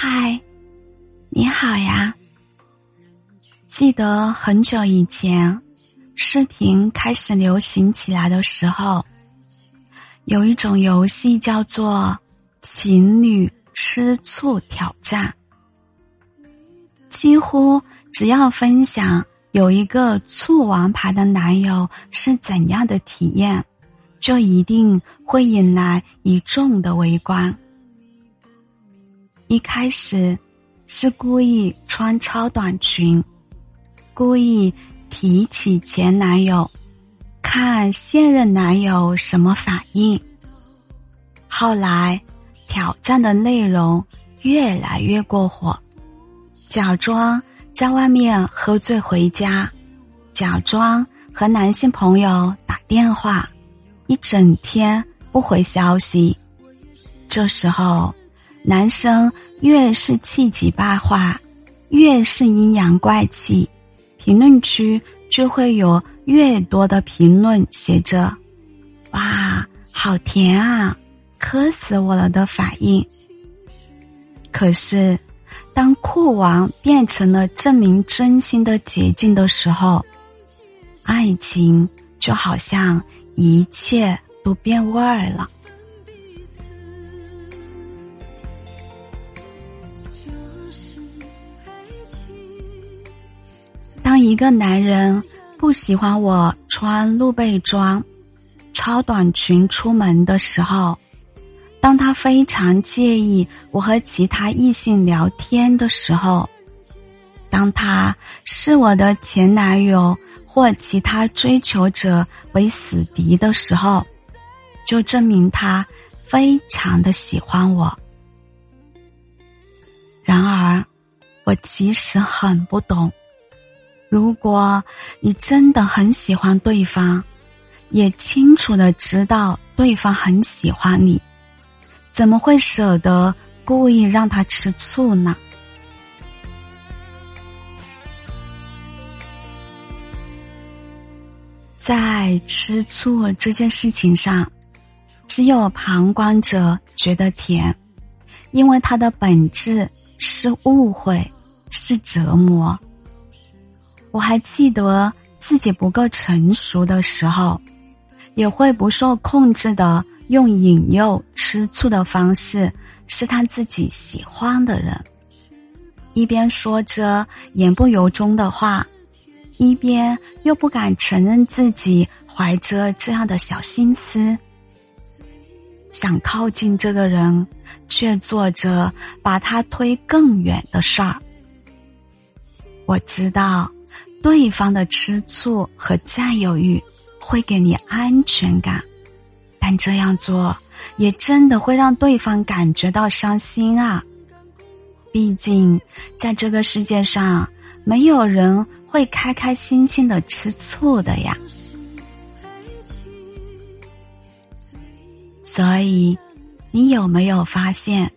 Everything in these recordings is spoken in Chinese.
嗨，你好呀！记得很久以前，视频开始流行起来的时候，有一种游戏叫做“情侣吃醋挑战”。几乎只要分享有一个醋王牌的男友是怎样的体验，就一定会引来一众的围观。一开始是故意穿超短裙，故意提起前男友，看现任男友什么反应。后来挑战的内容越来越过火，假装在外面喝醉回家，假装和男性朋友打电话，一整天不回消息。这时候。男生越是气急败坏，越是阴阳怪气，评论区就会有越多的评论写着：“哇，好甜啊，磕死我了”的反应。可是，当酷王变成了证明真心的捷径的时候，爱情就好像一切都变味儿了。一个男人不喜欢我穿露背装、超短裙出门的时候，当他非常介意我和其他异性聊天的时候，当他视我的前男友或其他追求者为死敌的时候，就证明他非常的喜欢我。然而，我其实很不懂。如果你真的很喜欢对方，也清楚的知道对方很喜欢你，怎么会舍得故意让他吃醋呢？在吃醋这件事情上，只有旁观者觉得甜，因为它的本质是误会，是折磨。我还记得自己不够成熟的时候，也会不受控制的用引诱、吃醋的方式试探自己喜欢的人，一边说着言不由衷的话，一边又不敢承认自己怀着这样的小心思，想靠近这个人，却做着把他推更远的事儿。我知道。对方的吃醋和占有欲会给你安全感，但这样做也真的会让对方感觉到伤心啊！毕竟，在这个世界上，没有人会开开心心的吃醋的呀。所以，你有没有发现，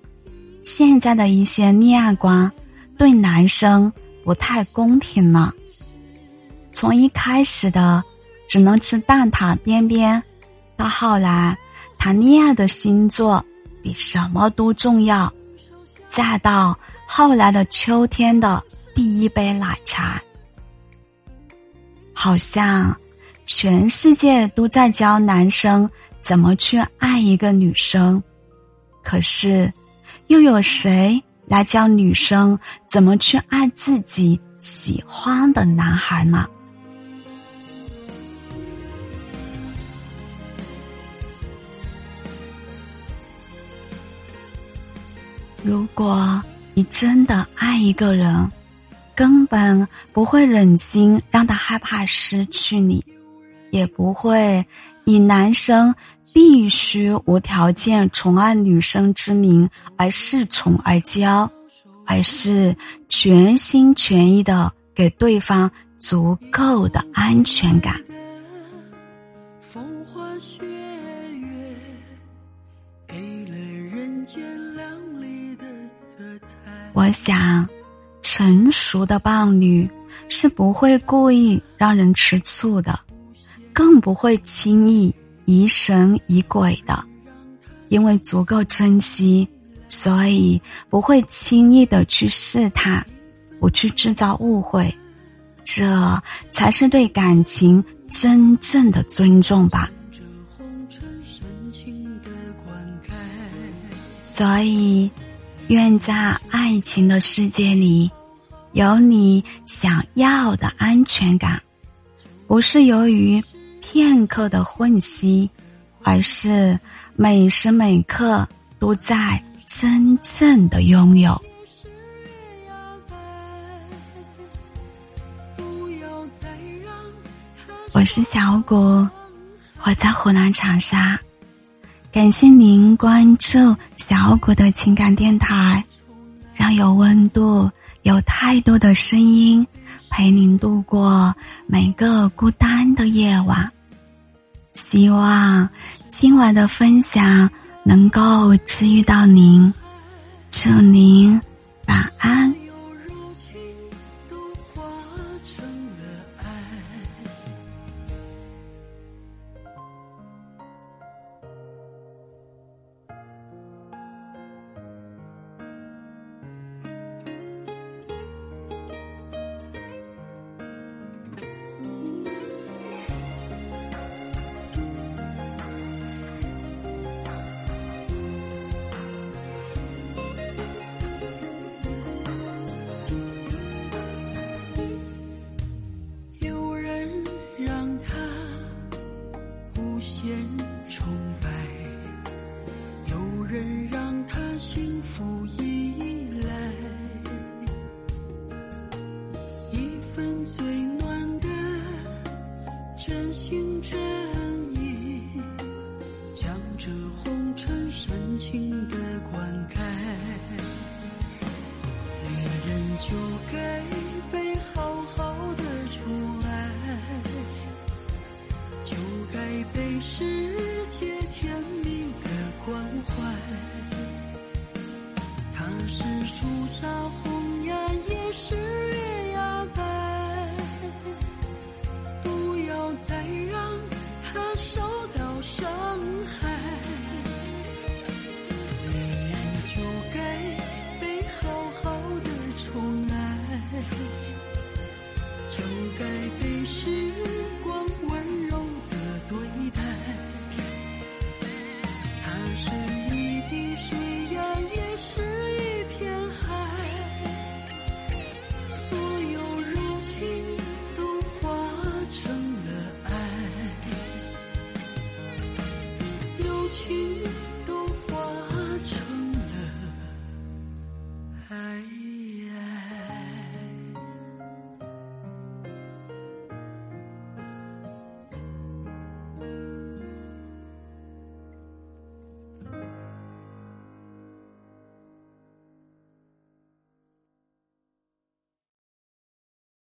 现在的一些恋爱观对男生不太公平呢？从一开始的只能吃蛋挞边边，到后来谈恋爱的星座比什么都重要，再到后来的秋天的第一杯奶茶，好像全世界都在教男生怎么去爱一个女生，可是又有谁来教女生怎么去爱自己喜欢的男孩呢？如果你真的爱一个人，根本不会忍心让他害怕失去你，也不会以男生必须无条件宠爱女生之名而恃宠而骄，而是全心全意的给对方足够的安全感。我想，成熟的伴侣是不会故意让人吃醋的，更不会轻易疑神疑鬼的，因为足够珍惜所以不会轻易的去试探，不去制造误会，这才是对感情真正的尊重吧。所以，愿在爱情的世界里，有你想要的安全感，不是由于片刻的混息。而是每时每刻都在真正的拥有。我是小谷，我在湖南长沙，感谢您关注小谷的情感电台，让有温度、有态度的声音陪您度过每个孤单的夜晚。希望今晚的分享能够治愈到您，祝您晚安。是初乍红颜，也是。